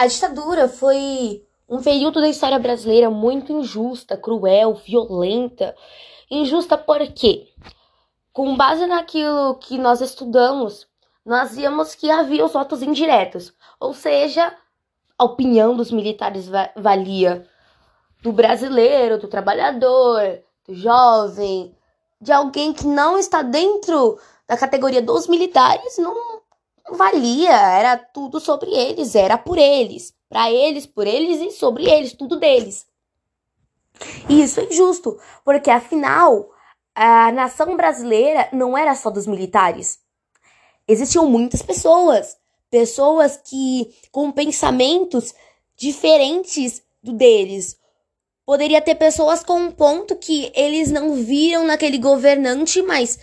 A ditadura foi um período da história brasileira muito injusta, cruel, violenta. Injusta por quê? Com base naquilo que nós estudamos, nós vimos que havia os votos indiretos, ou seja, a opinião dos militares valia do brasileiro, do trabalhador, do jovem, de alguém que não está dentro da categoria dos militares, não valia, era tudo sobre eles, era por eles, para eles, por eles e sobre eles, tudo deles. E isso é injusto, porque afinal a nação brasileira não era só dos militares. Existiam muitas pessoas, pessoas que com pensamentos diferentes do deles. Poderia ter pessoas com um ponto que eles não viram naquele governante, mas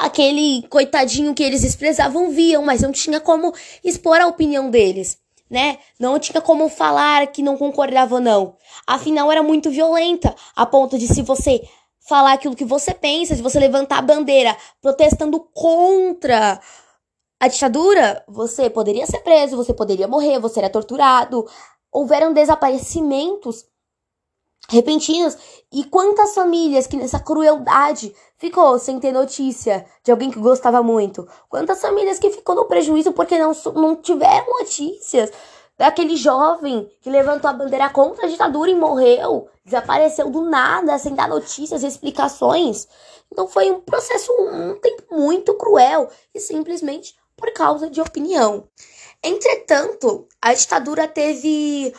aquele coitadinho que eles desprezavam viam, mas não tinha como expor a opinião deles, né? Não tinha como falar que não concordava ou não. Afinal, era muito violenta, a ponto de se você falar aquilo que você pensa, se você levantar a bandeira protestando contra a ditadura, você poderia ser preso, você poderia morrer, você era torturado. Houveram desaparecimentos repentinos. E quantas famílias que nessa crueldade ficou sem ter notícia de alguém que gostava muito? Quantas famílias que ficou no prejuízo porque não, não tiveram notícias daquele jovem que levantou a bandeira contra a ditadura e morreu, desapareceu do nada, sem dar notícias explicações? Então foi um processo um tempo muito cruel e simplesmente por causa de opinião. Entretanto, a ditadura teve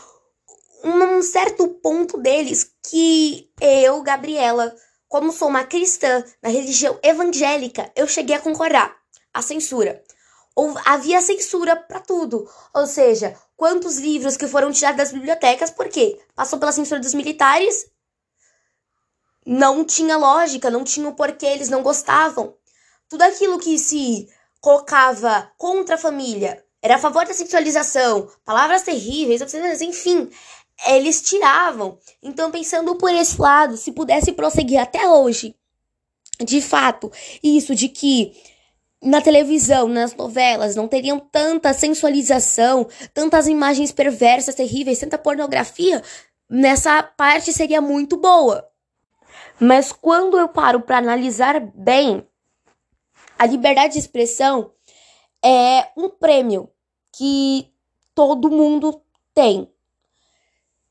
um certo ponto deles que eu, Gabriela, como sou uma cristã na religião evangélica, eu cheguei a concordar. A censura. Ou havia censura para tudo. Ou seja, quantos livros que foram tirados das bibliotecas, por quê? Passou pela censura dos militares, não tinha lógica, não tinha o porquê, eles não gostavam. Tudo aquilo que se colocava contra a família, era a favor da sexualização, palavras terríveis, enfim, eles tiravam. Então, pensando por esse lado, se pudesse prosseguir até hoje, de fato, isso de que na televisão, nas novelas, não teriam tanta sensualização, tantas imagens perversas, terríveis, tanta pornografia, nessa parte seria muito boa. Mas quando eu paro para analisar bem, a liberdade de expressão é um prêmio que todo mundo tem.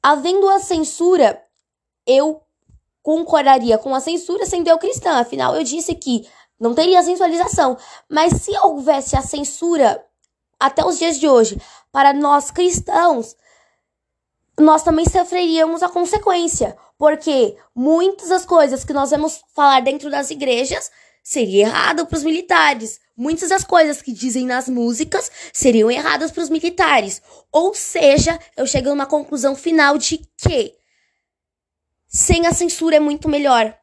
Havendo a censura, eu concordaria com a censura sendo eu cristã. Afinal, eu disse que não teria sensualização. Mas se houvesse a censura até os dias de hoje para nós cristãos, nós também sofreríamos a consequência. Porque muitas das coisas que nós vamos falar dentro das igrejas seria errado para os militares. Muitas das coisas que dizem nas músicas seriam erradas para os militares. Ou seja, eu chego a uma conclusão final de que sem a censura é muito melhor.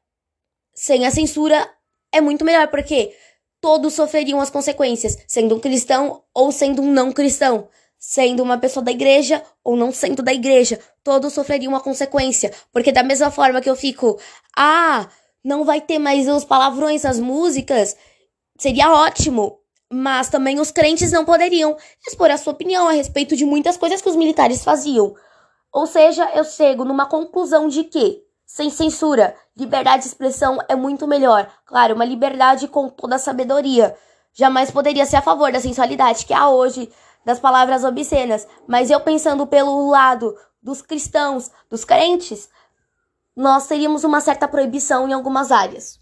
Sem a censura é muito melhor, porque todos sofreriam as consequências, sendo um cristão ou sendo um não cristão. Sendo uma pessoa da igreja ou não sendo da igreja, todos sofreriam uma consequência. Porque da mesma forma que eu fico, ah, não vai ter mais os palavrões nas músicas, seria ótimo. Mas também os crentes não poderiam expor a sua opinião a respeito de muitas coisas que os militares faziam. Ou seja, eu chego numa conclusão de que, sem censura, liberdade de expressão é muito melhor. Claro, uma liberdade com toda a sabedoria. Jamais poderia ser a favor da sensualidade que há hoje, das palavras obscenas. Mas eu pensando pelo lado dos cristãos, dos crentes, nós teríamos uma certa proibição em algumas áreas.